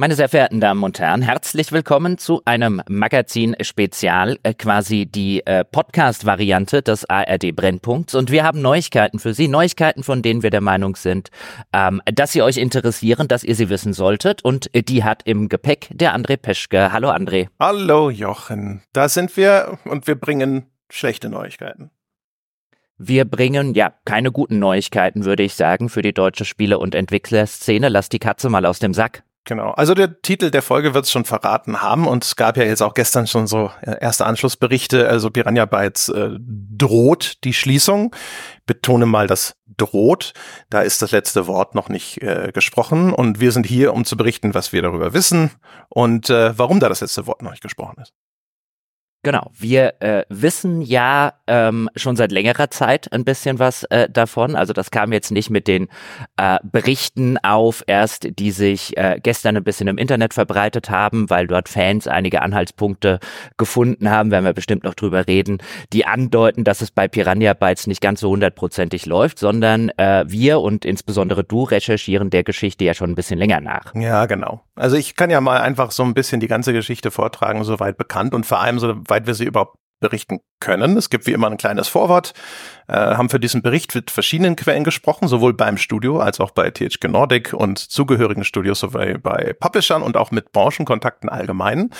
Meine sehr verehrten Damen und Herren, herzlich willkommen zu einem Magazin-Spezial, äh, quasi die äh, Podcast-Variante des ARD Brennpunkts. Und wir haben Neuigkeiten für Sie, Neuigkeiten, von denen wir der Meinung sind, ähm, dass sie euch interessieren, dass ihr sie wissen solltet. Und äh, die hat im Gepäck der André Peschke. Hallo André. Hallo Jochen, da sind wir und wir bringen schlechte Neuigkeiten. Wir bringen ja keine guten Neuigkeiten, würde ich sagen, für die deutsche Spiele- und Entwicklerszene. Lass die Katze mal aus dem Sack. Genau. Also der Titel der Folge wird es schon verraten haben und es gab ja jetzt auch gestern schon so äh, erste Anschlussberichte. Also Piranha Bytes äh, droht die Schließung. Betone mal das droht. Da ist das letzte Wort noch nicht äh, gesprochen und wir sind hier, um zu berichten, was wir darüber wissen und äh, warum da das letzte Wort noch nicht gesprochen ist. Genau, wir äh, wissen ja ähm, schon seit längerer Zeit ein bisschen was äh, davon. Also das kam jetzt nicht mit den äh, Berichten auf, erst die sich äh, gestern ein bisschen im Internet verbreitet haben, weil dort Fans einige Anhaltspunkte gefunden haben, werden wir bestimmt noch drüber reden, die andeuten, dass es bei Piranha Bytes nicht ganz so hundertprozentig läuft, sondern äh, wir und insbesondere du recherchieren der Geschichte ja schon ein bisschen länger nach. Ja, genau. Also ich kann ja mal einfach so ein bisschen die ganze Geschichte vortragen, soweit bekannt und vor allem soweit wir sie überhaupt berichten können. Es gibt wie immer ein kleines Vorwort, äh, haben für diesen Bericht mit verschiedenen Quellen gesprochen, sowohl beim Studio als auch bei THG Nordic und zugehörigen Studios sowie bei Publishern und auch mit Branchenkontakten allgemein.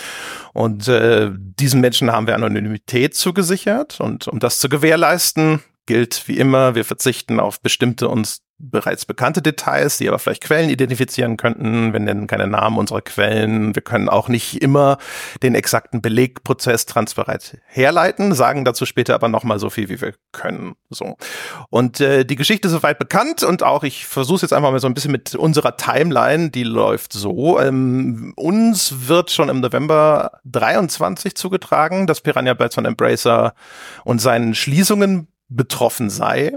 Und äh, diesen Menschen haben wir Anonymität zugesichert und um das zu gewährleisten, gilt wie immer, wir verzichten auf bestimmte uns bereits bekannte Details, die aber vielleicht Quellen identifizieren könnten. Wir nennen keine Namen unserer Quellen. Wir können auch nicht immer den exakten Belegprozess transparent herleiten, sagen dazu später aber nochmal so viel, wie wir können. So. Und äh, die Geschichte ist soweit bekannt und auch ich versuche jetzt einfach mal so ein bisschen mit unserer Timeline, die läuft so. Ähm, uns wird schon im November 23 zugetragen, dass Piranha Bytes von Embracer und seinen Schließungen betroffen sei.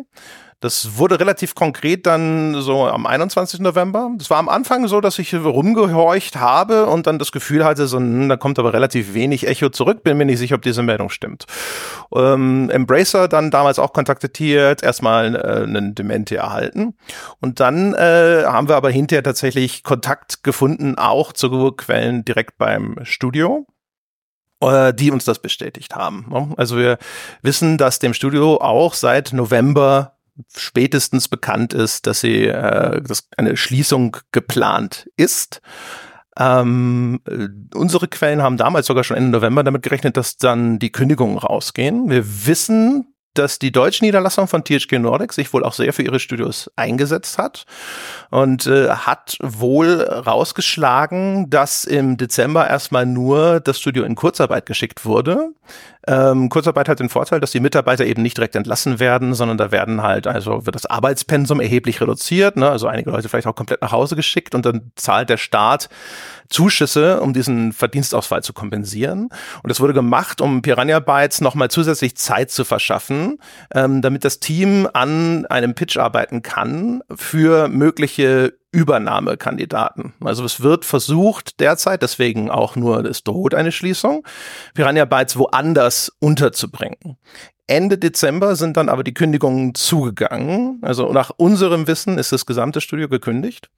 Das wurde relativ konkret dann so am 21. November. Das war am Anfang so, dass ich rumgehorcht habe und dann das Gefühl hatte, so, hm, da kommt aber relativ wenig Echo zurück. Bin mir nicht sicher, ob diese Meldung stimmt. Ähm, Embracer dann damals auch kontaktiert, erstmal äh, einen Dementi erhalten. Und dann äh, haben wir aber hinterher tatsächlich Kontakt gefunden, auch zu Quellen direkt beim Studio äh, die uns das bestätigt haben. Ne? Also wir wissen, dass dem Studio auch seit November spätestens bekannt ist, dass sie äh, dass eine Schließung geplant ist. Ähm, äh, unsere Quellen haben damals sogar schon Ende November damit gerechnet, dass dann die Kündigungen rausgehen. Wir wissen, dass die deutsche Niederlassung von THG Nordic sich wohl auch sehr für ihre Studios eingesetzt hat und äh, hat wohl rausgeschlagen, dass im Dezember erstmal nur das Studio in Kurzarbeit geschickt wurde. Ähm, Kurzarbeit hat den Vorteil, dass die Mitarbeiter eben nicht direkt entlassen werden, sondern da werden halt, also wird das Arbeitspensum erheblich reduziert, ne? also einige Leute vielleicht auch komplett nach Hause geschickt und dann zahlt der Staat Zuschüsse, um diesen Verdienstausfall zu kompensieren. Und das wurde gemacht, um Piranha Bytes nochmal zusätzlich Zeit zu verschaffen, ähm, damit das Team an einem Pitch arbeiten kann für mögliche Übernahmekandidaten. Also es wird versucht derzeit, deswegen auch nur, es droht eine Schließung, Piranha Bytes woanders unterzubringen. Ende Dezember sind dann aber die Kündigungen zugegangen. Also nach unserem Wissen ist das gesamte Studio gekündigt.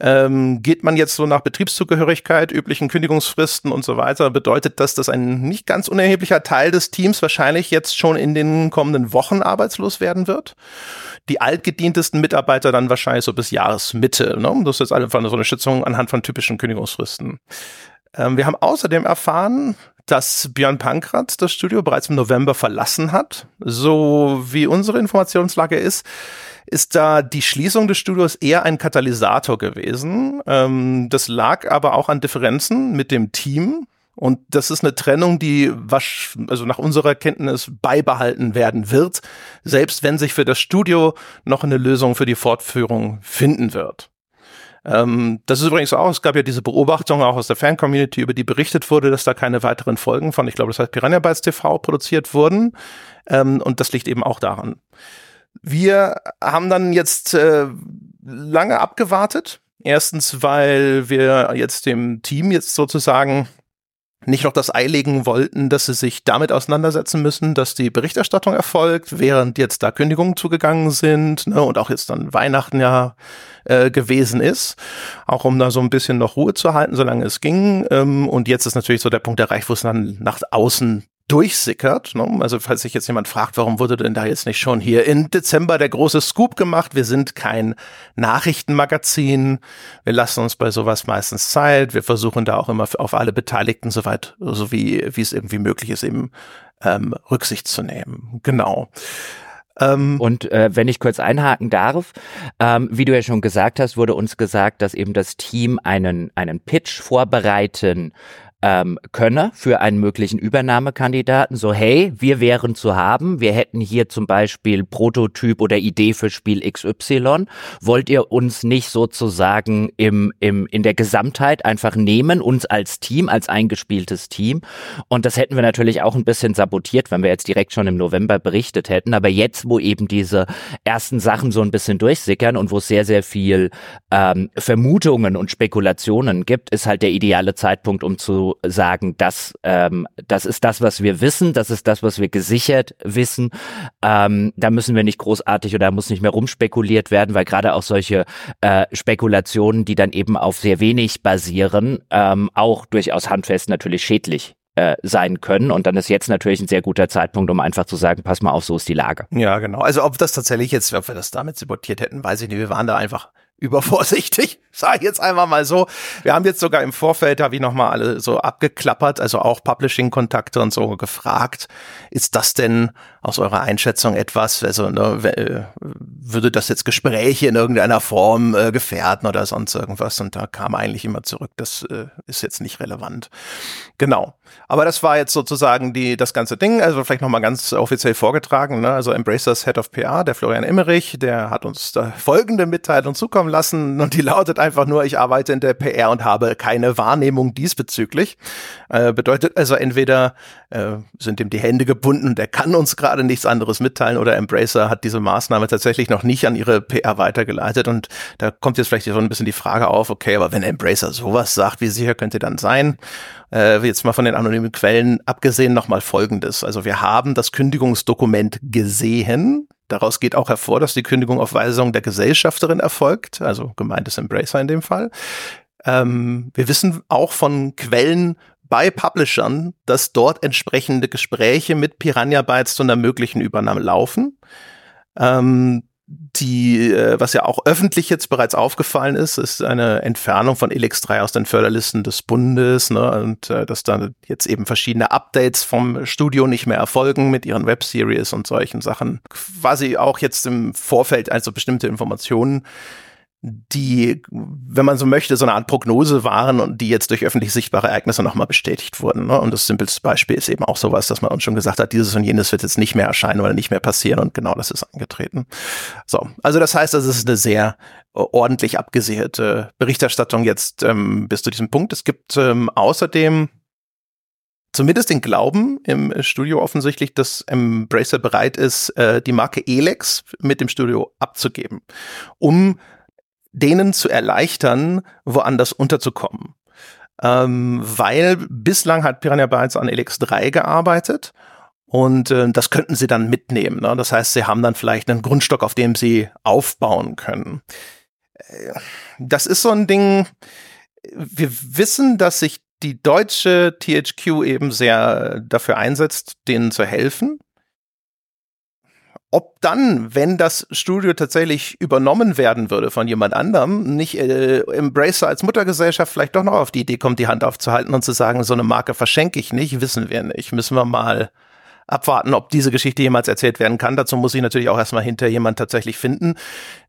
Ähm, geht man jetzt so nach Betriebszugehörigkeit, üblichen Kündigungsfristen und so weiter, bedeutet das, dass ein nicht ganz unerheblicher Teil des Teams wahrscheinlich jetzt schon in den kommenden Wochen arbeitslos werden wird. Die altgedientesten Mitarbeiter dann wahrscheinlich so bis Jahresmitte. Ne? Das ist jetzt einfach so eine Schätzung anhand von typischen Kündigungsfristen. Ähm, wir haben außerdem erfahren, dass Björn Pankratz das Studio bereits im November verlassen hat. So wie unsere Informationslage ist, ist da die Schließung des Studios eher ein Katalysator gewesen. Ähm, das lag aber auch an Differenzen mit dem Team. Und das ist eine Trennung, die also nach unserer Kenntnis beibehalten werden wird, selbst wenn sich für das Studio noch eine Lösung für die Fortführung finden wird. Ähm, das ist übrigens auch, es gab ja diese Beobachtung auch aus der Fan-Community, über die berichtet wurde, dass da keine weiteren Folgen von, ich glaube, das heißt Piranha Bytes TV produziert wurden. Ähm, und das liegt eben auch daran. Wir haben dann jetzt äh, lange abgewartet. Erstens, weil wir jetzt dem Team jetzt sozusagen nicht noch das Ei legen wollten, dass sie sich damit auseinandersetzen müssen, dass die Berichterstattung erfolgt, während jetzt da Kündigungen zugegangen sind ne, und auch jetzt dann Weihnachten ja äh, gewesen ist, auch um da so ein bisschen noch Ruhe zu halten, solange es ging. Ähm, und jetzt ist natürlich so der Punkt erreicht, wo es dann nach außen durchsickert. Ne? Also falls sich jetzt jemand fragt, warum wurde denn da jetzt nicht schon hier im Dezember der große Scoop gemacht? Wir sind kein Nachrichtenmagazin. Wir lassen uns bei sowas meistens Zeit. Wir versuchen da auch immer auf alle Beteiligten soweit, so wie, wie es irgendwie möglich ist, eben ähm, Rücksicht zu nehmen. Genau. Ähm, und äh, wenn ich kurz einhaken darf, ähm, wie du ja schon gesagt hast, wurde uns gesagt, dass eben das Team einen, einen Pitch vorbereiten ähm, könne für einen möglichen Übernahmekandidaten. So, hey, wir wären zu haben. Wir hätten hier zum Beispiel Prototyp oder Idee für Spiel XY. Wollt ihr uns nicht sozusagen im, im, in der Gesamtheit einfach nehmen, uns als Team, als eingespieltes Team? Und das hätten wir natürlich auch ein bisschen sabotiert, wenn wir jetzt direkt schon im November berichtet hätten. Aber jetzt, wo eben diese ersten Sachen so ein bisschen durchsickern und wo es sehr, sehr viel ähm, Vermutungen und Spekulationen gibt, ist halt der ideale Zeitpunkt, um zu sagen, das, ähm, das ist das, was wir wissen, das ist das, was wir gesichert wissen. Ähm, da müssen wir nicht großartig oder muss nicht mehr rumspekuliert werden, weil gerade auch solche äh, Spekulationen, die dann eben auf sehr wenig basieren, ähm, auch durchaus handfest natürlich schädlich äh, sein können. Und dann ist jetzt natürlich ein sehr guter Zeitpunkt, um einfach zu sagen, pass mal auf, so ist die Lage. Ja, genau. Also ob das tatsächlich jetzt, ob wir das damit sabotiert hätten, weiß ich nicht. Wir waren da einfach übervorsichtig, sage ich jetzt einmal mal so. Wir haben jetzt sogar im Vorfeld, habe ich nochmal alle so abgeklappert, also auch Publishing-Kontakte und so gefragt, ist das denn aus eurer Einschätzung etwas, also ne, äh, würde das jetzt Gespräche in irgendeiner Form äh, gefährden oder sonst irgendwas? Und da kam eigentlich immer zurück, das äh, ist jetzt nicht relevant. Genau. Aber das war jetzt sozusagen die, das ganze Ding, also vielleicht nochmal ganz offiziell vorgetragen, ne? also Embracers Head of PR, der Florian Emmerich, der hat uns da folgende Mitteilung zukommen lassen und die lautet einfach nur, ich arbeite in der PR und habe keine Wahrnehmung diesbezüglich. Äh, bedeutet also entweder äh, sind ihm die Hände gebunden, der kann uns gerade nichts anderes mitteilen oder Embracer hat diese Maßnahme tatsächlich noch nicht an ihre PR weitergeleitet und da kommt jetzt vielleicht so ein bisschen die Frage auf, okay, aber wenn Embracer sowas sagt, wie sicher könnte dann sein? Äh, jetzt mal von den anonymen Quellen abgesehen nochmal Folgendes. Also wir haben das Kündigungsdokument gesehen. Daraus geht auch hervor, dass die Kündigung auf Weisung der Gesellschafterin erfolgt, also gemeint ist Embracer in dem Fall. Ähm, wir wissen auch von Quellen bei Publishern, dass dort entsprechende Gespräche mit Piranha Bytes zu einer möglichen Übernahme laufen. Ähm, die, äh, was ja auch öffentlich jetzt bereits aufgefallen ist, ist eine Entfernung von Elix 3 aus den Förderlisten des Bundes, ne, und äh, dass dann jetzt eben verschiedene Updates vom Studio nicht mehr erfolgen mit ihren Webseries und solchen Sachen. Quasi auch jetzt im Vorfeld also bestimmte Informationen die, wenn man so möchte, so eine Art Prognose waren und die jetzt durch öffentlich sichtbare Ereignisse nochmal bestätigt wurden. Ne? Und das simpelste Beispiel ist eben auch sowas, dass man uns schon gesagt hat, dieses und jenes wird jetzt nicht mehr erscheinen oder nicht mehr passieren und genau das ist eingetreten. So, also das heißt, das ist eine sehr ordentlich abgesicherte Berichterstattung jetzt ähm, bis zu diesem Punkt. Es gibt ähm, außerdem zumindest den Glauben im Studio offensichtlich, dass Embracer bereit ist, äh, die Marke Elex mit dem Studio abzugeben, um denen zu erleichtern, woanders unterzukommen. Ähm, weil bislang hat Piranha Bytes an Elix 3 gearbeitet und äh, das könnten sie dann mitnehmen. Ne? Das heißt, sie haben dann vielleicht einen Grundstock, auf dem sie aufbauen können. Äh, das ist so ein Ding, wir wissen, dass sich die deutsche THQ eben sehr dafür einsetzt, denen zu helfen. Ob dann, wenn das Studio tatsächlich übernommen werden würde von jemand anderem, nicht äh, Embracer als Muttergesellschaft vielleicht doch noch auf die Idee kommt, die Hand aufzuhalten und zu sagen, so eine Marke verschenke ich nicht, wissen wir nicht. Müssen wir mal abwarten, ob diese Geschichte jemals erzählt werden kann. Dazu muss ich natürlich auch erstmal hinter jemand tatsächlich finden,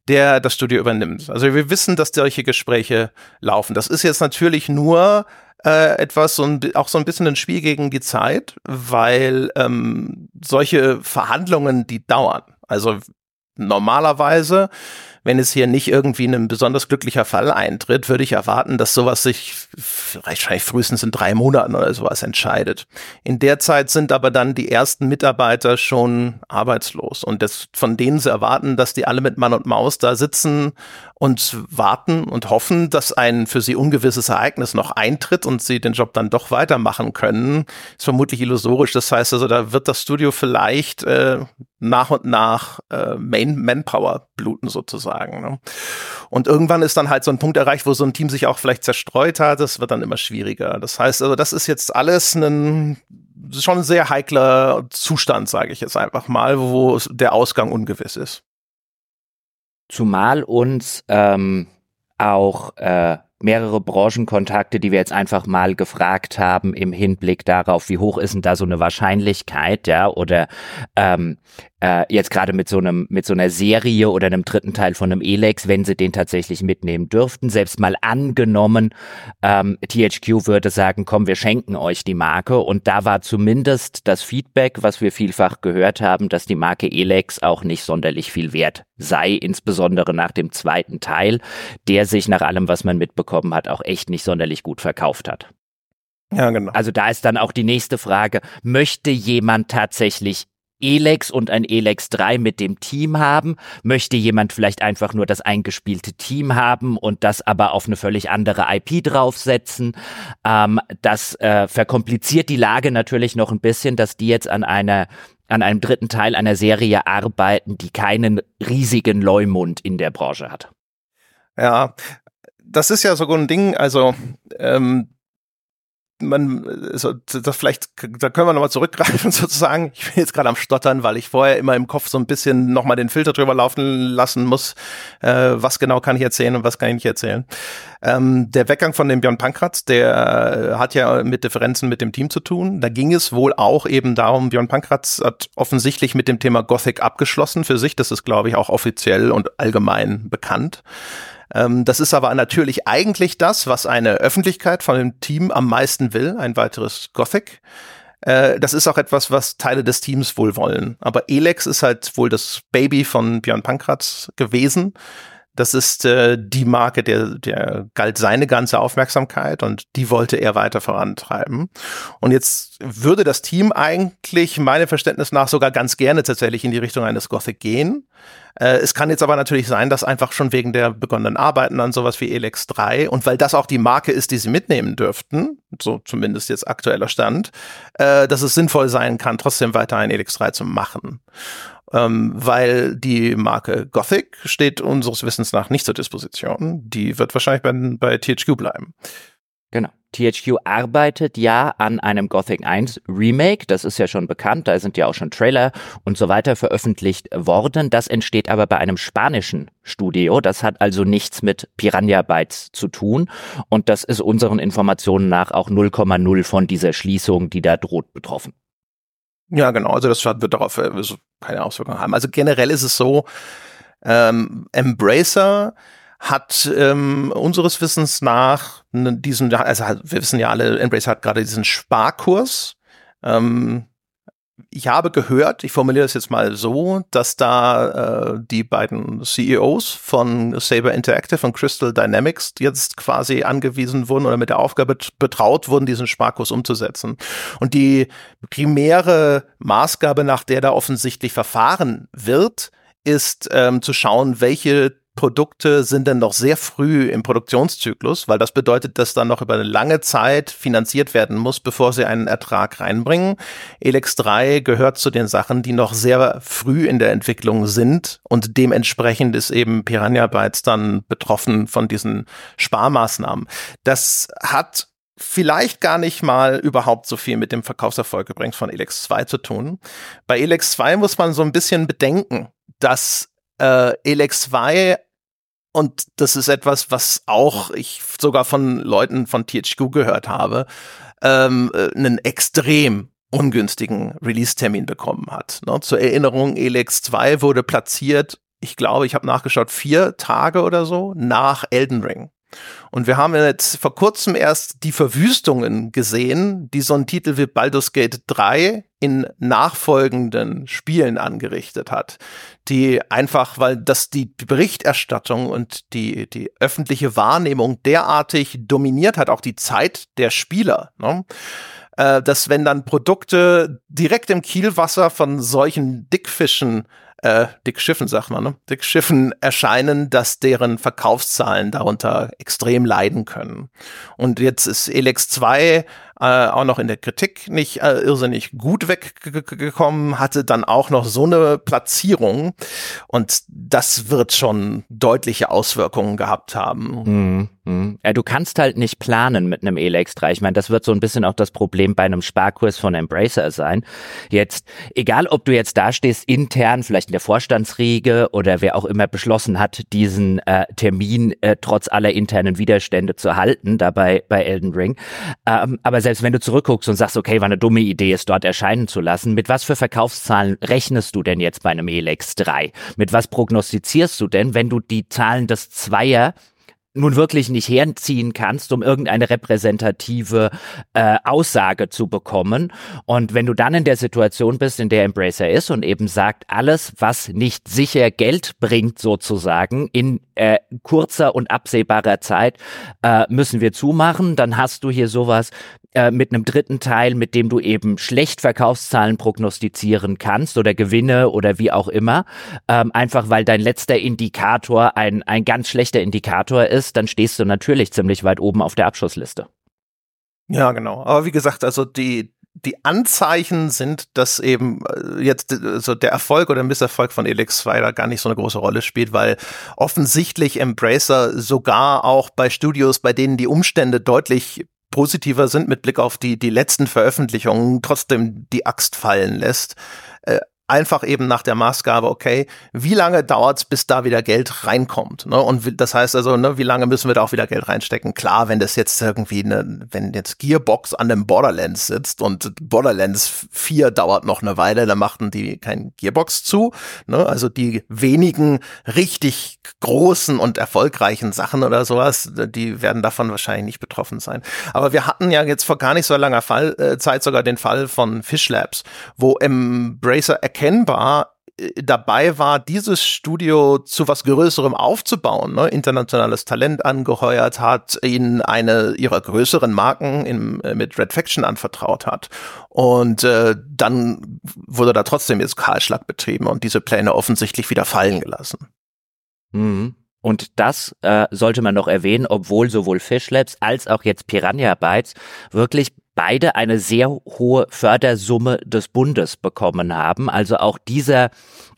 der das Studio übernimmt. Also wir wissen, dass solche Gespräche laufen. Das ist jetzt natürlich nur äh, etwas, so ein, auch so ein bisschen ein Spiel gegen die Zeit, weil ähm, solche Verhandlungen, die dauern. Also normalerweise wenn es hier nicht irgendwie ein besonders glücklicher Fall eintritt, würde ich erwarten, dass sowas sich wahrscheinlich frühestens in drei Monaten oder sowas entscheidet. In der Zeit sind aber dann die ersten Mitarbeiter schon arbeitslos und das, von denen sie erwarten, dass die alle mit Mann und Maus da sitzen und warten und hoffen, dass ein für sie ungewisses Ereignis noch eintritt und sie den Job dann doch weitermachen können, ist vermutlich illusorisch. Das heißt also, da wird das Studio vielleicht äh, nach und nach äh, Main Manpower bluten sozusagen. Ne? Und irgendwann ist dann halt so ein Punkt erreicht, wo so ein Team sich auch vielleicht zerstreut hat. Das wird dann immer schwieriger. Das heißt also, das ist jetzt alles ein schon ein sehr heikler Zustand, sage ich jetzt einfach mal, wo der Ausgang ungewiss ist. Zumal uns ähm, auch äh, mehrere Branchenkontakte, die wir jetzt einfach mal gefragt haben im Hinblick darauf, wie hoch ist denn da so eine Wahrscheinlichkeit, ja, oder ähm, äh, jetzt gerade mit so einem mit so einer Serie oder einem dritten Teil von einem Elex, wenn sie den tatsächlich mitnehmen dürften, selbst mal angenommen, ähm, THQ würde sagen, komm, wir schenken euch die Marke und da war zumindest das Feedback, was wir vielfach gehört haben, dass die Marke Elex auch nicht sonderlich viel wert sei, insbesondere nach dem zweiten Teil, der sich nach allem, was man mitbekommen hat, auch echt nicht sonderlich gut verkauft hat. Ja, genau. Also da ist dann auch die nächste Frage, möchte jemand tatsächlich Elex und ein Elex 3 mit dem Team haben? Möchte jemand vielleicht einfach nur das eingespielte Team haben und das aber auf eine völlig andere IP draufsetzen? Ähm, das äh, verkompliziert die Lage natürlich noch ein bisschen, dass die jetzt an einer an einem dritten Teil einer Serie arbeiten, die keinen riesigen Leumund in der Branche hat. Ja, das ist ja so ein Ding, also ähm, man, also, das vielleicht, da können wir nochmal zurückgreifen sozusagen. Ich bin jetzt gerade am Stottern, weil ich vorher immer im Kopf so ein bisschen nochmal den Filter drüber laufen lassen muss. Äh, was genau kann ich erzählen und was kann ich nicht erzählen? Ähm, der Weggang von dem Björn Pankratz, der hat ja mit Differenzen mit dem Team zu tun. Da ging es wohl auch eben darum, Björn Pankratz hat offensichtlich mit dem Thema Gothic abgeschlossen für sich. Das ist, glaube ich, auch offiziell und allgemein bekannt. Ähm, das ist aber natürlich eigentlich das, was eine Öffentlichkeit von dem Team am meisten will, ein weiteres Gothic. Äh, das ist auch etwas, was Teile des Teams wohl wollen. Aber Elex ist halt wohl das Baby von Björn Pankratz gewesen. Das ist äh, die Marke, der, der galt seine ganze Aufmerksamkeit und die wollte er weiter vorantreiben. Und jetzt würde das Team eigentlich meinem Verständnis nach sogar ganz gerne tatsächlich in die Richtung eines Gothic gehen. Äh, es kann jetzt aber natürlich sein, dass einfach schon wegen der begonnenen Arbeiten an sowas wie Elex 3 und weil das auch die Marke ist, die sie mitnehmen dürften, so zumindest jetzt aktueller Stand, äh, dass es sinnvoll sein kann, trotzdem weiter ein Elex 3 zu machen. Ähm, weil die Marke Gothic steht unseres Wissens nach nicht zur Disposition. Die wird wahrscheinlich bei, bei THQ bleiben. Genau. THQ arbeitet ja an einem Gothic 1 Remake, das ist ja schon bekannt, da sind ja auch schon Trailer und so weiter veröffentlicht worden. Das entsteht aber bei einem spanischen Studio, das hat also nichts mit Piranha Bytes zu tun und das ist unseren Informationen nach auch 0,0 von dieser Schließung, die da droht, betroffen. Ja, genau, also das wird darauf also keine Auswirkungen haben. Also generell ist es so, ähm, Embracer hat ähm, unseres Wissens nach diesen, also wir wissen ja alle, Embrace hat gerade diesen Sparkurs. Ähm, ich habe gehört, ich formuliere das jetzt mal so, dass da äh, die beiden CEOs von Saber Interactive und Crystal Dynamics jetzt quasi angewiesen wurden oder mit der Aufgabe betraut wurden, diesen Sparkurs umzusetzen. Und die primäre Maßgabe, nach der da offensichtlich verfahren wird, ist ähm, zu schauen, welche Produkte sind dann noch sehr früh im Produktionszyklus, weil das bedeutet, dass dann noch über eine lange Zeit finanziert werden muss, bevor sie einen Ertrag reinbringen. Elex 3 gehört zu den Sachen, die noch sehr früh in der Entwicklung sind und dementsprechend ist eben Piranha Bytes dann betroffen von diesen Sparmaßnahmen. Das hat vielleicht gar nicht mal überhaupt so viel mit dem Verkaufserfolg übrigens von Elex 2 zu tun. Bei Elex 2 muss man so ein bisschen bedenken, dass äh, Elex 2 und das ist etwas, was auch ich sogar von Leuten von THQ gehört habe, ähm, äh, einen extrem ungünstigen Release-Termin bekommen hat. Ne? Zur Erinnerung, Elex 2 wurde platziert, ich glaube, ich habe nachgeschaut, vier Tage oder so nach Elden Ring. Und wir haben jetzt vor kurzem erst die Verwüstungen gesehen, die so ein Titel wie Baldur's Gate 3 in nachfolgenden Spielen angerichtet hat. Die einfach, weil das die Berichterstattung und die, die öffentliche Wahrnehmung derartig dominiert hat, auch die Zeit der Spieler. Ne? Äh, dass wenn dann Produkte direkt im Kielwasser von solchen Dickfischen äh, dick Schiffen, sagt man, ne? dick Schiffen erscheinen, dass deren Verkaufszahlen darunter extrem leiden können. Und jetzt ist Elex 2 äh, auch noch in der Kritik nicht äh, irrsinnig gut weggekommen, hatte dann auch noch so eine Platzierung und das wird schon deutliche Auswirkungen gehabt haben. Mhm. Mhm. Ja, du kannst halt nicht planen mit einem Elex 3. Ich meine, das wird so ein bisschen auch das Problem bei einem Sparkurs von Embracer sein. Jetzt, egal ob du jetzt da stehst, intern, vielleicht in der Vorstandsriege oder wer auch immer beschlossen hat, diesen äh, Termin äh, trotz aller internen Widerstände zu halten, dabei bei Elden Ring. Ähm, aber selbst wenn du zurückguckst und sagst, okay, war eine dumme Idee, es dort erscheinen zu lassen, mit was für Verkaufszahlen rechnest du denn jetzt bei einem Elex 3? Mit was prognostizierst du denn, wenn du die Zahlen des Zweier nun wirklich nicht herziehen kannst, um irgendeine repräsentative äh, Aussage zu bekommen. Und wenn du dann in der Situation bist, in der Embracer ist und eben sagt, alles, was nicht sicher Geld bringt, sozusagen, in äh, kurzer und absehbarer Zeit, äh, müssen wir zumachen, dann hast du hier sowas äh, mit einem dritten Teil, mit dem du eben schlecht Verkaufszahlen prognostizieren kannst oder Gewinne oder wie auch immer, ähm, einfach weil dein letzter Indikator ein, ein ganz schlechter Indikator ist, dann stehst du natürlich ziemlich weit oben auf der Abschussliste. Ja, genau. Aber wie gesagt, also die, die Anzeichen sind, dass eben äh, jetzt äh, so der Erfolg oder Misserfolg von Elix 2 da gar nicht so eine große Rolle spielt, weil offensichtlich Embracer sogar auch bei Studios, bei denen die Umstände deutlich positiver sind mit Blick auf die, die letzten Veröffentlichungen, trotzdem die Axt fallen lässt. Äh, einfach eben nach der Maßgabe, okay, wie lange dauert's, bis da wieder Geld reinkommt? Ne? Und das heißt also, ne, wie lange müssen wir da auch wieder Geld reinstecken? Klar, wenn das jetzt irgendwie, ne, wenn jetzt Gearbox an dem Borderlands sitzt und Borderlands 4 dauert noch eine Weile, dann machten die kein Gearbox zu. Ne? Also die wenigen richtig großen und erfolgreichen Sachen oder sowas, die werden davon wahrscheinlich nicht betroffen sein. Aber wir hatten ja jetzt vor gar nicht so langer Fall, äh, Zeit sogar den Fall von Fish Labs, wo Embracer erkennbar äh, dabei war, dieses Studio zu was Größerem aufzubauen, ne? internationales Talent angeheuert hat, ihnen eine ihrer größeren Marken im, äh, mit Red Faction anvertraut hat. Und äh, dann wurde da trotzdem jetzt Kahlschlag betrieben und diese Pläne offensichtlich wieder fallen gelassen. Mhm. Und das äh, sollte man noch erwähnen, obwohl sowohl Fish Labs als auch jetzt Piranha Bytes wirklich beide eine sehr hohe Fördersumme des Bundes bekommen haben. Also auch dieser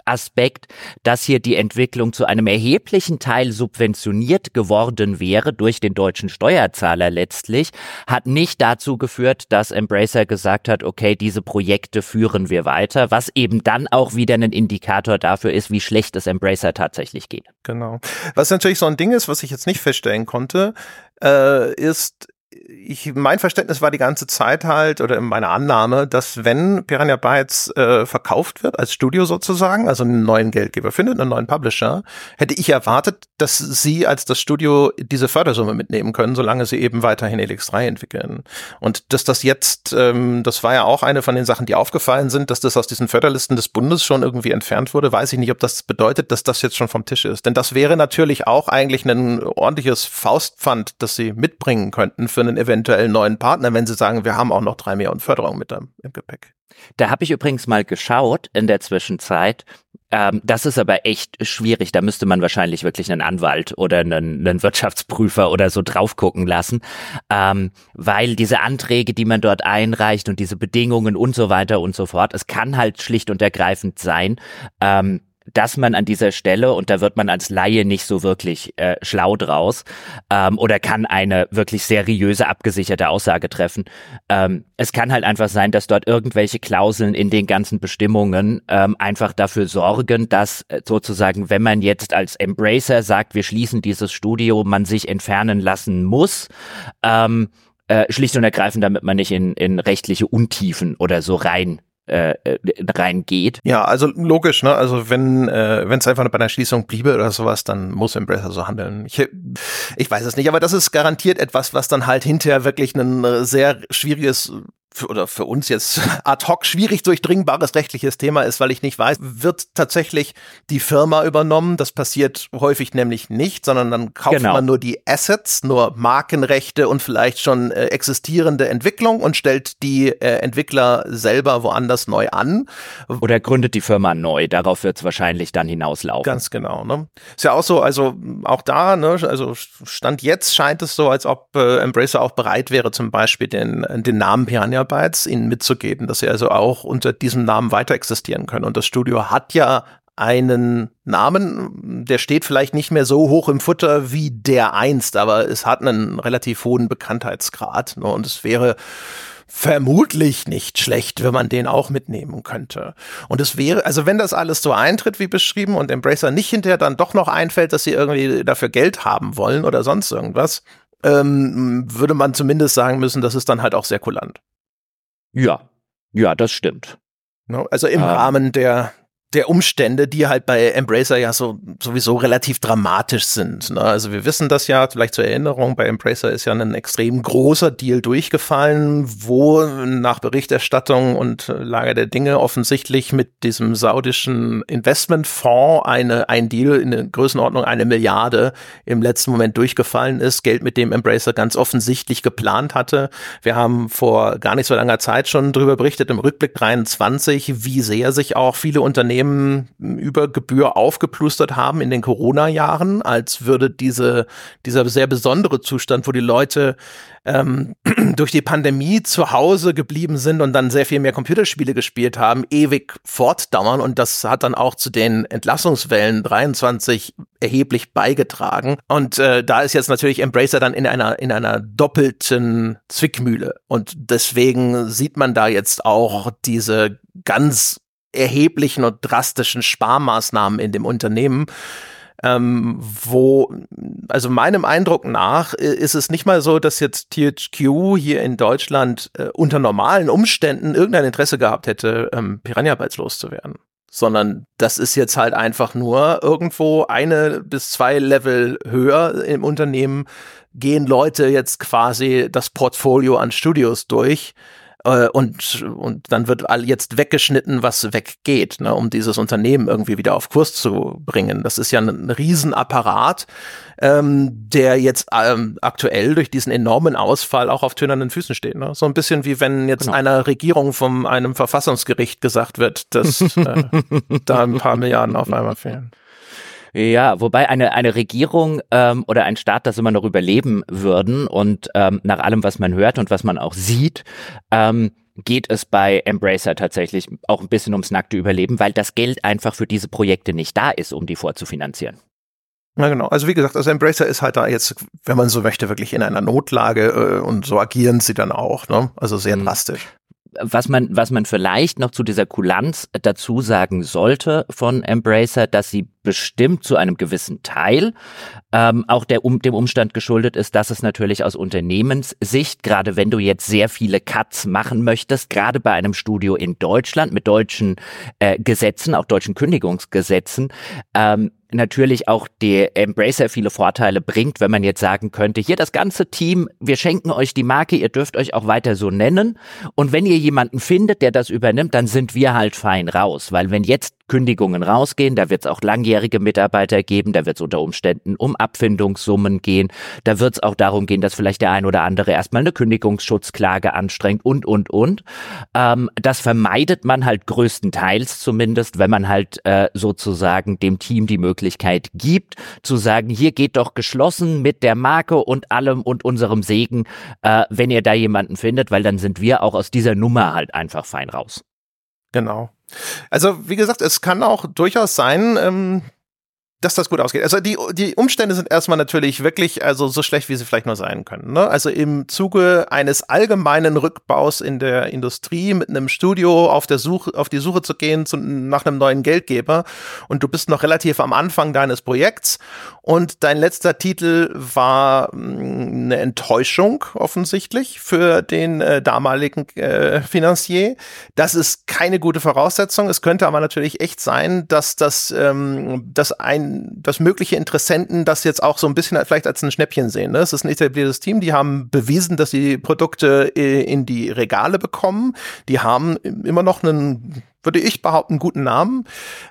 Aspekt, dass hier die Entwicklung zu einem erheblichen Teil subventioniert geworden wäre durch den deutschen Steuerzahler letztlich, hat nicht dazu geführt, dass Embracer gesagt hat, okay, diese Projekte führen wir weiter, was eben dann auch wieder ein Indikator dafür ist, wie schlecht es Embracer tatsächlich geht. Genau. Was natürlich so ein Ding ist, was ich jetzt nicht feststellen konnte, äh, ist, ich, mein Verständnis war die ganze Zeit halt, oder meine Annahme, dass wenn Piranha Bytes äh, verkauft wird, als Studio sozusagen, also einen neuen Geldgeber findet, einen neuen Publisher, hätte ich erwartet, dass sie als das Studio diese Fördersumme mitnehmen können, solange sie eben weiterhin Elix 3 entwickeln. Und dass das jetzt, ähm, das war ja auch eine von den Sachen, die aufgefallen sind, dass das aus diesen Förderlisten des Bundes schon irgendwie entfernt wurde, weiß ich nicht, ob das bedeutet, dass das jetzt schon vom Tisch ist. Denn das wäre natürlich auch eigentlich ein ordentliches Faustpfand, das sie mitbringen könnten für einen eventuell neuen Partner, wenn sie sagen, wir haben auch noch drei Millionen Förderung mit im, im Gepäck. Da habe ich übrigens mal geschaut in der Zwischenzeit. Ähm, das ist aber echt schwierig. Da müsste man wahrscheinlich wirklich einen Anwalt oder einen, einen Wirtschaftsprüfer oder so drauf gucken lassen, ähm, weil diese Anträge, die man dort einreicht und diese Bedingungen und so weiter und so fort, es kann halt schlicht und ergreifend sein, ähm, dass man an dieser Stelle, und da wird man als Laie nicht so wirklich äh, schlau draus, ähm, oder kann eine wirklich seriöse, abgesicherte Aussage treffen. Ähm, es kann halt einfach sein, dass dort irgendwelche Klauseln in den ganzen Bestimmungen ähm, einfach dafür sorgen, dass äh, sozusagen, wenn man jetzt als Embracer sagt, wir schließen dieses Studio, man sich entfernen lassen muss, ähm, äh, schlicht und ergreifend, damit man nicht in, in rechtliche Untiefen oder so rein äh, äh, reingeht. Ja, also logisch, ne? Also wenn äh, wenn es einfach bei einer Schließung bliebe oder sowas, dann muss Embracer so handeln. Ich, ich weiß es nicht, aber das ist garantiert etwas, was dann halt hinterher wirklich ein sehr schwieriges für, oder für uns jetzt ad hoc schwierig durchdringbares rechtliches Thema ist, weil ich nicht weiß, wird tatsächlich die Firma übernommen. Das passiert häufig nämlich nicht, sondern dann kauft genau. man nur die Assets, nur Markenrechte und vielleicht schon äh, existierende Entwicklung und stellt die äh, Entwickler selber woanders neu an. Oder gründet die Firma neu. Darauf wird es wahrscheinlich dann hinauslaufen. Ganz genau. Ne? Ist ja auch so, also auch da, ne, also Stand jetzt scheint es so, als ob äh, Embracer auch bereit wäre, zum Beispiel den, den Namen Piranha Bytes ihnen mitzugeben, dass sie also auch unter diesem Namen weiter existieren können. Und das Studio hat ja einen Namen, der steht vielleicht nicht mehr so hoch im Futter wie der einst, aber es hat einen relativ hohen Bekanntheitsgrad. Ne? Und es wäre vermutlich nicht schlecht, wenn man den auch mitnehmen könnte. Und es wäre, also wenn das alles so eintritt wie beschrieben und Embracer nicht hinterher dann doch noch einfällt, dass sie irgendwie dafür Geld haben wollen oder sonst irgendwas, ähm, würde man zumindest sagen müssen, das ist dann halt auch sehr kulant. Ja, ja, das stimmt. Also im ähm. Rahmen der, der Umstände, die halt bei Embracer ja so sowieso relativ dramatisch sind. Ne? Also wir wissen das ja, vielleicht zur Erinnerung, bei Embracer ist ja ein extrem großer Deal durchgefallen, wo nach Berichterstattung und Lage der Dinge offensichtlich mit diesem saudischen Investmentfonds eine, ein Deal in der Größenordnung eine Milliarde im letzten Moment durchgefallen ist. Geld, mit dem Embracer ganz offensichtlich geplant hatte. Wir haben vor gar nicht so langer Zeit schon darüber berichtet, im Rückblick 23, wie sehr sich auch viele Unternehmen Unternehmen über Gebühr aufgeplustert haben in den Corona-Jahren, als würde diese, dieser sehr besondere Zustand, wo die Leute ähm, durch die Pandemie zu Hause geblieben sind und dann sehr viel mehr Computerspiele gespielt haben, ewig fortdauern. Und das hat dann auch zu den Entlassungswellen 23 erheblich beigetragen. Und äh, da ist jetzt natürlich Embracer dann in einer, in einer doppelten Zwickmühle. Und deswegen sieht man da jetzt auch diese ganz erheblichen und drastischen Sparmaßnahmen in dem Unternehmen. Ähm, wo, also meinem Eindruck nach, äh, ist es nicht mal so, dass jetzt THQ hier in Deutschland äh, unter normalen Umständen irgendein Interesse gehabt hätte, ähm, Piranha Bytes loszuwerden. Sondern das ist jetzt halt einfach nur irgendwo eine bis zwei Level höher im Unternehmen gehen Leute jetzt quasi das Portfolio an Studios durch äh, und, und dann wird all jetzt weggeschnitten, was weggeht, ne, um dieses Unternehmen irgendwie wieder auf Kurs zu bringen. Das ist ja ein, ein Riesenapparat, ähm, der jetzt ähm, aktuell durch diesen enormen Ausfall auch auf tönernen Füßen steht. Ne? So ein bisschen wie wenn jetzt genau. einer Regierung von einem Verfassungsgericht gesagt wird, dass äh, da ein paar Milliarden auf einmal fehlen. Ja, wobei eine, eine Regierung ähm, oder ein Staat das immer noch überleben würden und ähm, nach allem, was man hört und was man auch sieht, ähm, geht es bei Embracer tatsächlich auch ein bisschen ums nackte Überleben, weil das Geld einfach für diese Projekte nicht da ist, um die vorzufinanzieren. Ja, genau. Also wie gesagt, also Embracer ist halt da jetzt, wenn man so möchte, wirklich in einer Notlage äh, und so agieren sie dann auch, ne? Also sehr mhm. drastisch was man, was man vielleicht noch zu dieser Kulanz dazu sagen sollte von Embracer, dass sie bestimmt zu einem gewissen Teil ähm, auch der, um, dem Umstand geschuldet ist, dass es natürlich aus Unternehmenssicht, gerade wenn du jetzt sehr viele Cuts machen möchtest, gerade bei einem Studio in Deutschland mit deutschen äh, Gesetzen, auch deutschen Kündigungsgesetzen, ähm, natürlich auch der Embracer viele Vorteile bringt, wenn man jetzt sagen könnte, hier das ganze Team, wir schenken euch die Marke, ihr dürft euch auch weiter so nennen. Und wenn ihr jemanden findet, der das übernimmt, dann sind wir halt fein raus. Weil wenn jetzt Kündigungen rausgehen, da wird es auch langjährige Mitarbeiter geben, da wird es unter Umständen um Abfindungssummen gehen, da wird es auch darum gehen, dass vielleicht der ein oder andere erstmal eine Kündigungsschutzklage anstrengt und, und, und. Ähm, das vermeidet man halt größtenteils zumindest, wenn man halt äh, sozusagen dem Team die Möglichkeit gibt, zu sagen, hier geht doch geschlossen mit der Marke und allem und unserem Segen, äh, wenn ihr da jemanden findet, weil dann sind wir auch aus dieser Nummer halt einfach fein raus. Genau. Also, wie gesagt, es kann auch durchaus sein, ähm, dass das gut ausgeht. Also die, die Umstände sind erstmal natürlich wirklich also so schlecht, wie sie vielleicht nur sein können. Ne? Also im Zuge eines allgemeinen Rückbaus in der Industrie mit einem Studio auf der Suche, auf die Suche zu gehen zu, nach einem neuen Geldgeber und du bist noch relativ am Anfang deines Projekts und dein letzter Titel war mm, eine Enttäuschung offensichtlich für den äh, damaligen äh, Finanzier. Das ist keine gute Voraussetzung. Es könnte aber natürlich echt sein, dass das, ähm, dass ein den, dass mögliche Interessenten das jetzt auch so ein bisschen vielleicht als ein Schnäppchen sehen. Ne? Es ist ein etabliertes Team, die haben bewiesen, dass sie Produkte äh, in die Regale bekommen. Die haben immer noch einen würde ich behaupten, guten Namen.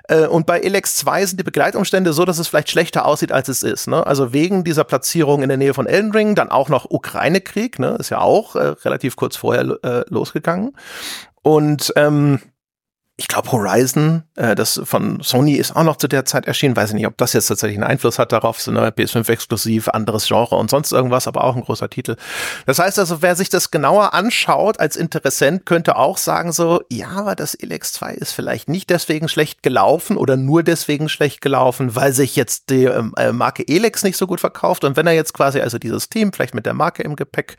Äh, und bei Elex 2 sind die Begleitumstände so, dass es vielleicht schlechter aussieht, als es ist. Ne? Also wegen dieser Platzierung in der Nähe von Elden Ring, dann auch noch Ukraine-Krieg, ne? ist ja auch äh, relativ kurz vorher äh, losgegangen. Und ähm, ich glaube, Horizon, äh, das von Sony ist auch noch zu der Zeit erschienen. Weiß ich nicht, ob das jetzt tatsächlich einen Einfluss hat darauf. So eine PS5 exklusiv, anderes Genre und sonst irgendwas, aber auch ein großer Titel. Das heißt also, wer sich das genauer anschaut als Interessent, könnte auch sagen so, ja, aber das Elex 2 ist vielleicht nicht deswegen schlecht gelaufen oder nur deswegen schlecht gelaufen, weil sich jetzt die ähm, äh, Marke Elex nicht so gut verkauft. Und wenn er jetzt quasi also dieses Team vielleicht mit der Marke im Gepäck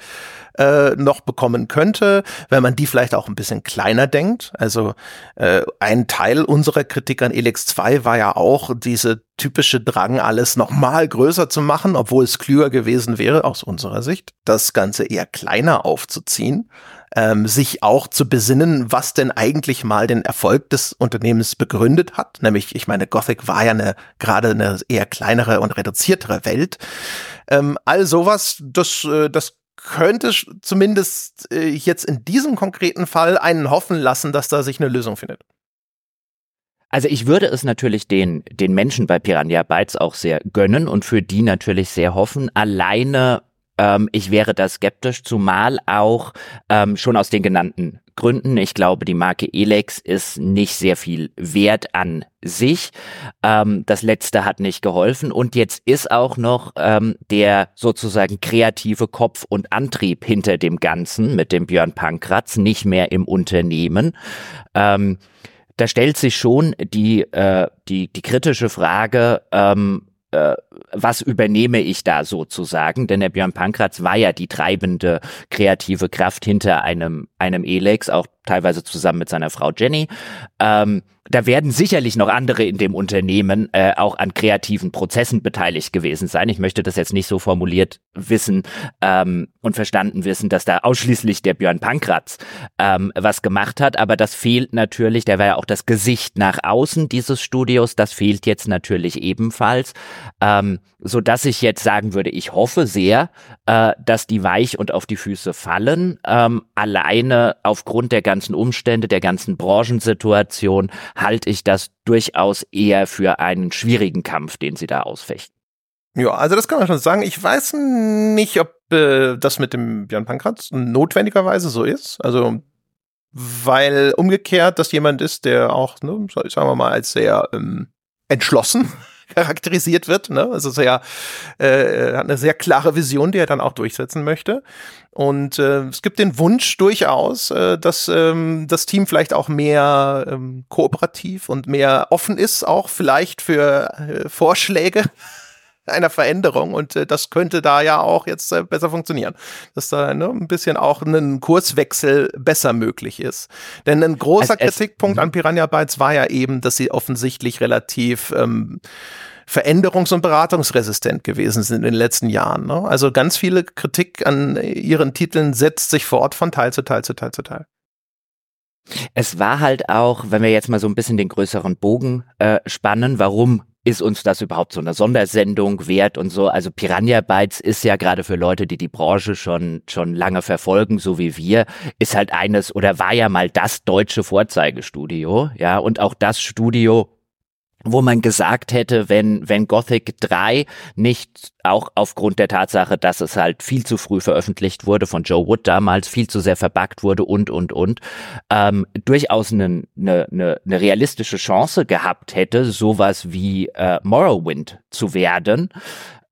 äh, noch bekommen könnte, wenn man die vielleicht auch ein bisschen kleiner denkt. Also äh, ein Teil unserer Kritik an Elex 2 war ja auch diese typische Drang, alles nochmal größer zu machen, obwohl es klüger gewesen wäre, aus unserer Sicht, das Ganze eher kleiner aufzuziehen. Ähm, sich auch zu besinnen, was denn eigentlich mal den Erfolg des Unternehmens begründet hat. Nämlich, ich meine, Gothic war ja eine gerade eine eher kleinere und reduziertere Welt. Ähm, all sowas, das, äh, das könnte zumindest äh, jetzt in diesem konkreten Fall einen hoffen lassen, dass da sich eine Lösung findet. Also ich würde es natürlich den, den Menschen bei Piranha Bytes auch sehr gönnen und für die natürlich sehr hoffen. Alleine ähm, ich wäre da skeptisch, zumal auch ähm, schon aus den genannten Gründen. Ich glaube, die Marke Elex ist nicht sehr viel wert an sich. Ähm, das letzte hat nicht geholfen. Und jetzt ist auch noch ähm, der sozusagen kreative Kopf und Antrieb hinter dem Ganzen mit dem Björn Pankratz nicht mehr im Unternehmen. Ähm, da stellt sich schon die, äh, die, die kritische Frage, ähm, äh, was übernehme ich da sozusagen? Denn der Björn Pankratz war ja die treibende kreative Kraft hinter einem, einem Elex, auch teilweise zusammen mit seiner Frau Jenny. Ähm, da werden sicherlich noch andere in dem Unternehmen äh, auch an kreativen Prozessen beteiligt gewesen sein. Ich möchte das jetzt nicht so formuliert wissen ähm, und verstanden wissen, dass da ausschließlich der Björn Pankratz ähm, was gemacht hat, aber das fehlt natürlich, der war ja auch das Gesicht nach außen dieses Studios, das fehlt jetzt natürlich ebenfalls, ähm, so dass ich jetzt sagen würde, ich hoffe sehr, äh, dass die weich und auf die Füße fallen, ähm, alleine aufgrund der ganzen Umstände, der ganzen Branchensituation halte ich das durchaus eher für einen schwierigen Kampf, den sie da ausfechten. Ja, also das kann man schon sagen. Ich weiß nicht, ob äh, das mit dem Björn Pankratz notwendigerweise so ist. Also, weil umgekehrt das jemand ist, der auch, ne, sagen wir mal, als sehr ähm, entschlossen charakterisiert wird. Ne? Also sehr, äh, hat eine sehr klare Vision, die er dann auch durchsetzen möchte. Und äh, es gibt den Wunsch durchaus, äh, dass ähm, das Team vielleicht auch mehr ähm, kooperativ und mehr offen ist, auch vielleicht für äh, Vorschläge einer Veränderung und äh, das könnte da ja auch jetzt äh, besser funktionieren, dass da ne, ein bisschen auch ein Kurswechsel besser möglich ist. Denn ein großer es, Kritikpunkt an Piranha Bytes war ja eben, dass sie offensichtlich relativ ähm, veränderungs- und beratungsresistent gewesen sind in den letzten Jahren. Ne? Also ganz viele Kritik an ihren Titeln setzt sich fort von Teil zu Teil zu Teil zu Teil. Es war halt auch, wenn wir jetzt mal so ein bisschen den größeren Bogen äh, spannen, warum ist uns das überhaupt so eine Sondersendung wert und so. Also Piranha Bytes ist ja gerade für Leute, die die Branche schon, schon lange verfolgen, so wie wir, ist halt eines oder war ja mal das deutsche Vorzeigestudio, ja, und auch das Studio, wo man gesagt hätte, wenn, wenn Gothic 3 nicht auch aufgrund der Tatsache, dass es halt viel zu früh veröffentlicht wurde von Joe Wood damals, viel zu sehr verbuggt wurde und, und, und, ähm, durchaus eine, eine, eine, eine realistische Chance gehabt hätte, sowas wie äh, Morrowind zu werden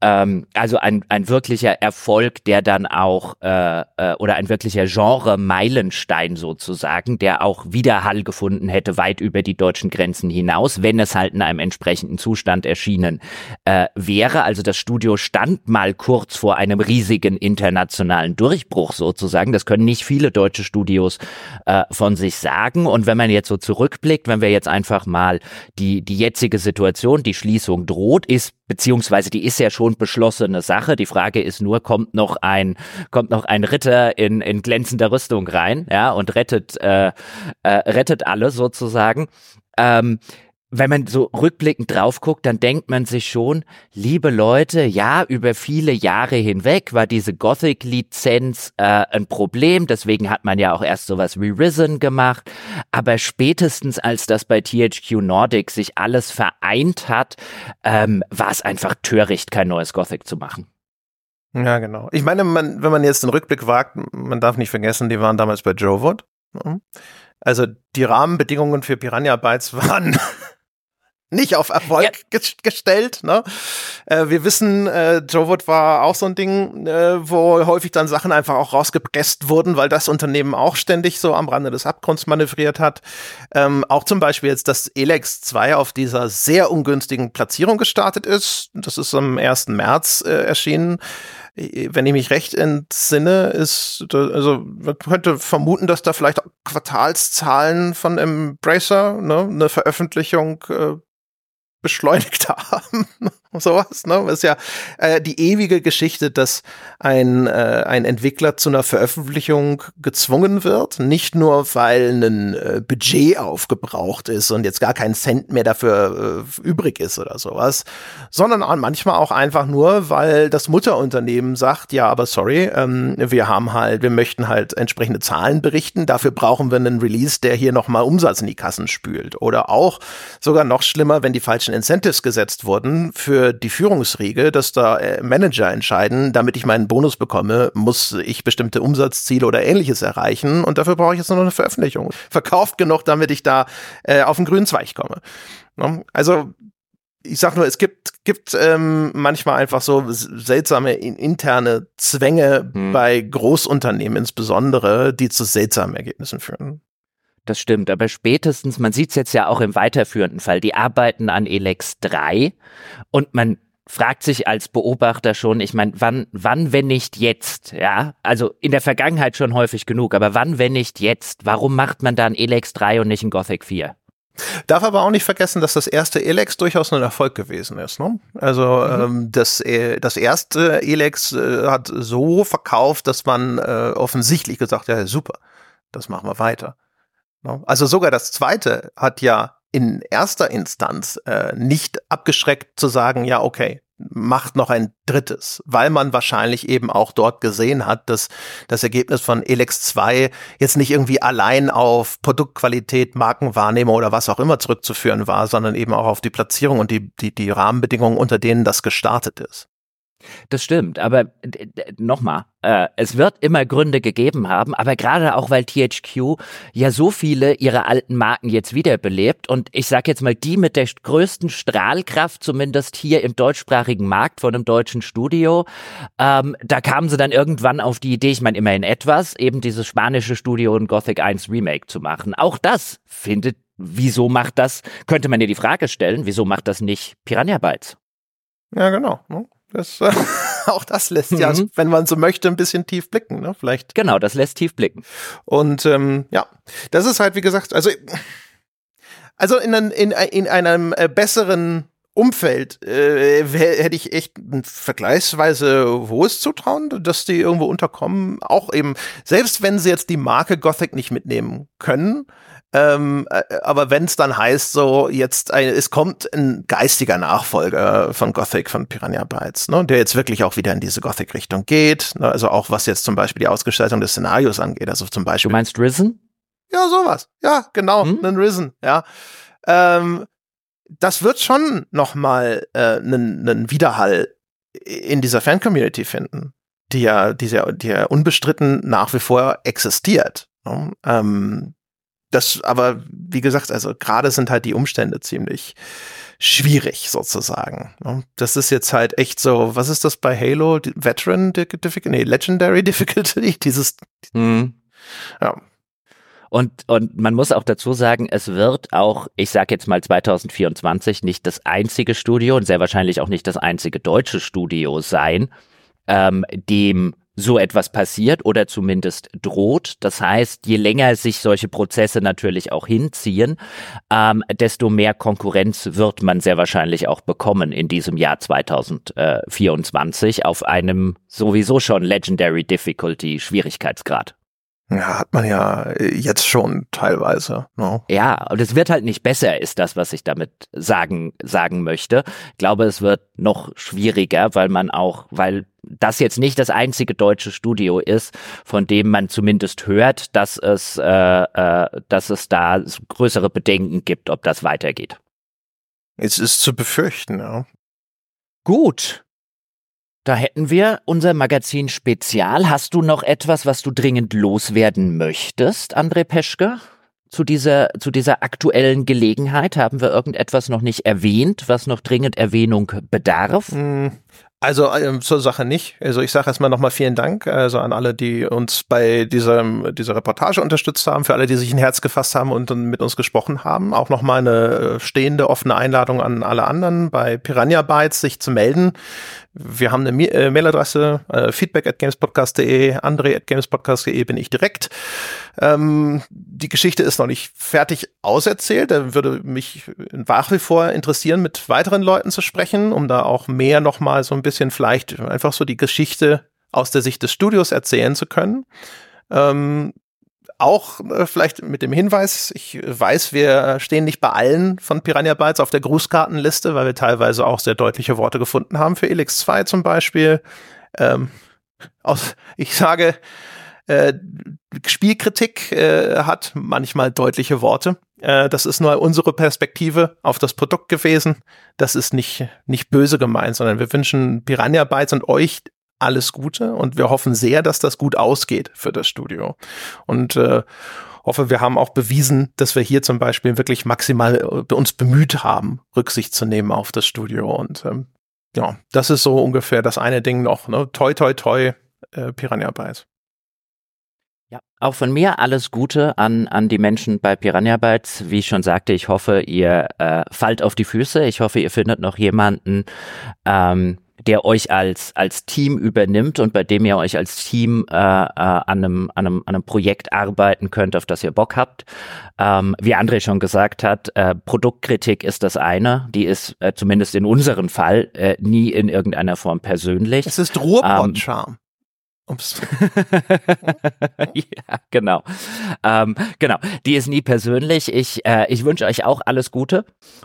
ähm, also ein, ein wirklicher Erfolg, der dann auch, äh, äh, oder ein wirklicher Genre-Meilenstein sozusagen, der auch Widerhall gefunden hätte, weit über die deutschen Grenzen hinaus, wenn es halt in einem entsprechenden Zustand erschienen äh, wäre. Also das Studio stand mal kurz vor einem riesigen internationalen Durchbruch sozusagen. Das können nicht viele deutsche Studios äh, von sich sagen. Und wenn man jetzt so zurückblickt, wenn wir jetzt einfach mal die, die jetzige Situation, die Schließung droht, ist beziehungsweise die ist ja schon beschlossene Sache. Die Frage ist nur, kommt noch ein, kommt noch ein Ritter in, in glänzender Rüstung rein, ja, und rettet, äh, äh, rettet alle sozusagen. Ähm, wenn man so rückblickend drauf guckt, dann denkt man sich schon, liebe Leute, ja, über viele Jahre hinweg war diese Gothic-Lizenz äh, ein Problem, deswegen hat man ja auch erst sowas wie Risen gemacht, aber spätestens als das bei THQ Nordic sich alles vereint hat, ähm, war es einfach töricht, kein neues Gothic zu machen. Ja, genau. Ich meine, man, wenn man jetzt den Rückblick wagt, man darf nicht vergessen, die waren damals bei Joe Wood. Ne? Also die Rahmenbedingungen für Piranha Bytes waren nicht auf Erfolg ja. gestellt. Ne? Äh, wir wissen, äh, Jowood war auch so ein Ding, äh, wo häufig dann Sachen einfach auch rausgepresst wurden, weil das Unternehmen auch ständig so am Rande des Abgrunds manövriert hat. Ähm, auch zum Beispiel jetzt, dass Elex 2 auf dieser sehr ungünstigen Platzierung gestartet ist. Das ist am 1. März äh, erschienen wenn ich mich recht entsinne, ist, also man könnte vermuten, dass da vielleicht Quartalszahlen von Embracer, ne, eine Veröffentlichung äh, beschleunigt haben sowas, ne? Das ist ja äh, die ewige Geschichte, dass ein, äh, ein Entwickler zu einer Veröffentlichung gezwungen wird, nicht nur weil ein äh, Budget aufgebraucht ist und jetzt gar kein Cent mehr dafür äh, übrig ist oder sowas, sondern auch manchmal auch einfach nur, weil das Mutterunternehmen sagt, ja, aber sorry, ähm, wir haben halt, wir möchten halt entsprechende Zahlen berichten, dafür brauchen wir einen Release, der hier nochmal Umsatz in die Kassen spült. Oder auch sogar noch schlimmer, wenn die falschen Incentives gesetzt wurden für die Führungsriege, dass da äh, Manager entscheiden, damit ich meinen Bonus bekomme, muss ich bestimmte Umsatzziele oder ähnliches erreichen und dafür brauche ich jetzt nur noch eine Veröffentlichung. Verkauft genug, damit ich da äh, auf den grünen Zweig komme. Ne? Also ich sag nur, es gibt, gibt ähm, manchmal einfach so seltsame interne Zwänge hm. bei Großunternehmen insbesondere, die zu seltsamen Ergebnissen führen. Das stimmt, aber spätestens, man sieht es jetzt ja auch im weiterführenden Fall, die arbeiten an Elex 3 und man fragt sich als Beobachter schon, ich meine, wann, wann, wenn nicht jetzt, ja? Also in der Vergangenheit schon häufig genug, aber wann, wenn nicht jetzt? Warum macht man da ein Elex 3 und nicht ein Gothic 4? Darf aber auch nicht vergessen, dass das erste Elex durchaus ein Erfolg gewesen ist. Ne? Also mhm. ähm, das, äh, das erste Elex äh, hat so verkauft, dass man äh, offensichtlich gesagt hat, ja super, das machen wir weiter. Ne? Also sogar das zweite hat ja in erster Instanz äh, nicht abgeschreckt zu sagen, ja, okay, macht noch ein drittes, weil man wahrscheinlich eben auch dort gesehen hat, dass das Ergebnis von Elex 2 jetzt nicht irgendwie allein auf Produktqualität, Markenwahrnehmung oder was auch immer zurückzuführen war, sondern eben auch auf die Platzierung und die, die, die Rahmenbedingungen, unter denen das gestartet ist. Das stimmt, aber nochmal, äh, es wird immer Gründe gegeben haben, aber gerade auch, weil THQ ja so viele ihrer alten Marken jetzt wiederbelebt und ich sag jetzt mal, die mit der größten Strahlkraft, zumindest hier im deutschsprachigen Markt von einem deutschen Studio, ähm, da kamen sie dann irgendwann auf die Idee, ich meine immerhin etwas, eben dieses spanische Studio in Gothic 1 Remake zu machen. Auch das findet, wieso macht das, könnte man dir die Frage stellen, wieso macht das nicht Piranha Bytes? Ja, genau. Das, äh, auch das lässt mhm. ja, wenn man so möchte, ein bisschen tief blicken, ne? Vielleicht. Genau, das lässt tief blicken. Und ähm, ja, das ist halt, wie gesagt, also, also in, in, in einem äh, besseren Umfeld äh, hätte ich echt ein vergleichsweise hohes Zutrauen, dass die irgendwo unterkommen. Auch eben, selbst wenn sie jetzt die Marke Gothic nicht mitnehmen können, ähm, äh, aber wenn es dann heißt, so jetzt ein, es kommt ein geistiger Nachfolger von Gothic, von Piranha Bytes, ne, der jetzt wirklich auch wieder in diese Gothic-Richtung geht. Ne, also auch was jetzt zum Beispiel die Ausgestaltung des Szenarios angeht. Also zum Beispiel. Du meinst Risen? Ja, sowas. Ja, genau, hm? einen Risen, ja. Ähm, das wird schon nochmal äh, einen, einen Widerhall in dieser Fan-Community finden, die ja, die ja, die ja unbestritten nach wie vor existiert. Ne? Ähm, das, aber wie gesagt, also gerade sind halt die Umstände ziemlich schwierig sozusagen. Ne? Das ist jetzt halt echt so, was ist das bei Halo? Veteran Difficulty? Nee, Legendary Difficulty? Dieses, mhm. ja. Und, und man muss auch dazu sagen, es wird auch, ich sage jetzt mal 2024, nicht das einzige Studio und sehr wahrscheinlich auch nicht das einzige deutsche Studio sein, ähm, dem so etwas passiert oder zumindest droht. Das heißt, je länger sich solche Prozesse natürlich auch hinziehen, ähm, desto mehr Konkurrenz wird man sehr wahrscheinlich auch bekommen in diesem Jahr 2024 auf einem sowieso schon Legendary Difficulty Schwierigkeitsgrad. Ja, hat man ja äh, jetzt schon teilweise. Ne? Ja, und es wird halt nicht besser, ist das, was ich damit sagen, sagen möchte. Ich glaube, es wird noch schwieriger, weil man auch, weil das jetzt nicht das einzige deutsche Studio ist, von dem man zumindest hört, dass es, äh, äh, dass es da größere Bedenken gibt, ob das weitergeht. Es ist zu befürchten, ja. Gut, da hätten wir unser Magazin Spezial. Hast du noch etwas, was du dringend loswerden möchtest, André Peschke? Zu dieser, zu dieser aktuellen Gelegenheit haben wir irgendetwas noch nicht erwähnt, was noch dringend Erwähnung bedarf? Hm, also ähm, zur Sache nicht. Also ich sage erstmal nochmal vielen Dank also an alle, die uns bei diesem, dieser Reportage unterstützt haben, für alle, die sich ein Herz gefasst haben und mit uns gesprochen haben. Auch nochmal eine äh, stehende offene Einladung an alle anderen bei Piranha Bytes sich zu melden. Wir haben eine äh, Mailadresse, äh, feedback at gamespodcast.de, andre at gamespodcast.de bin ich direkt. Ähm, die Geschichte ist noch nicht fertig auserzählt. Da würde mich nach wie vor interessieren, mit weiteren Leuten zu sprechen, um da auch mehr nochmal so ein bisschen vielleicht einfach so die Geschichte aus der Sicht des Studios erzählen zu können. Ähm, auch äh, vielleicht mit dem Hinweis, ich weiß, wir stehen nicht bei allen von Piranha Bytes auf der Grußkartenliste, weil wir teilweise auch sehr deutliche Worte gefunden haben für Elix 2 zum Beispiel. Ähm, aus, ich sage, äh, Spielkritik äh, hat manchmal deutliche Worte. Äh, das ist nur unsere Perspektive auf das Produkt gewesen. Das ist nicht, nicht böse gemeint, sondern wir wünschen Piranha Bytes und euch alles Gute und wir hoffen sehr, dass das gut ausgeht für das Studio. Und äh, hoffe, wir haben auch bewiesen, dass wir hier zum Beispiel wirklich maximal äh, uns bemüht haben, Rücksicht zu nehmen auf das Studio. Und ähm, ja, das ist so ungefähr das eine Ding noch. Ne? Toi, toi, toi, äh, Piranha Bytes. Ja, auch von mir alles Gute an, an die Menschen bei Piranha Bytes. Wie ich schon sagte, ich hoffe, ihr äh, fallt auf die Füße. Ich hoffe, ihr findet noch jemanden, ähm, der euch als, als Team übernimmt und bei dem ihr euch als Team äh, äh, an, einem, an, einem, an einem Projekt arbeiten könnt, auf das ihr Bock habt. Ähm, wie André schon gesagt hat, äh, Produktkritik ist das eine, die ist äh, zumindest in unserem Fall äh, nie in irgendeiner Form persönlich. Es ist Ruhrpott-Charme. Ähm, Ups. ja, genau. Ähm, genau. Die ist nie persönlich. Ich, äh, ich wünsche euch auch alles Gute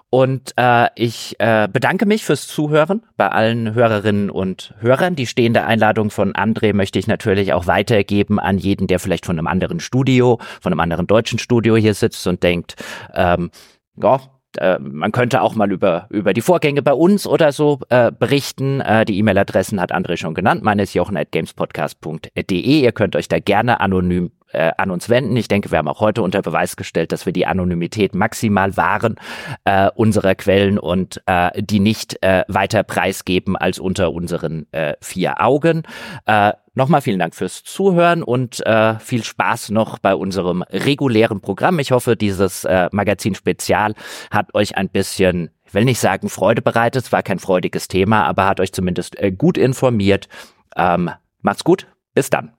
und äh, ich äh, bedanke mich fürs Zuhören bei allen Hörerinnen und Hörern. Die stehende Einladung von André möchte ich natürlich auch weitergeben an jeden, der vielleicht von einem anderen Studio, von einem anderen deutschen Studio hier sitzt und denkt, ähm, ja, äh, man könnte auch mal über, über die Vorgänge bei uns oder so äh, berichten. Äh, die E-Mail-Adressen hat André schon genannt. Meine ist jochen.gamespodcast.de. Ihr könnt euch da gerne anonym äh, an uns wenden. Ich denke, wir haben auch heute unter Beweis gestellt, dass wir die Anonymität maximal wahren äh, unserer Quellen und äh, die nicht äh, weiter preisgeben als unter unseren äh, vier Augen. Äh, Nochmal vielen Dank fürs Zuhören und äh, viel Spaß noch bei unserem regulären Programm. Ich hoffe, dieses äh, Magazin Spezial hat euch ein bisschen, ich will nicht sagen Freude bereitet, es war kein freudiges Thema, aber hat euch zumindest äh, gut informiert. Ähm, macht's gut, bis dann.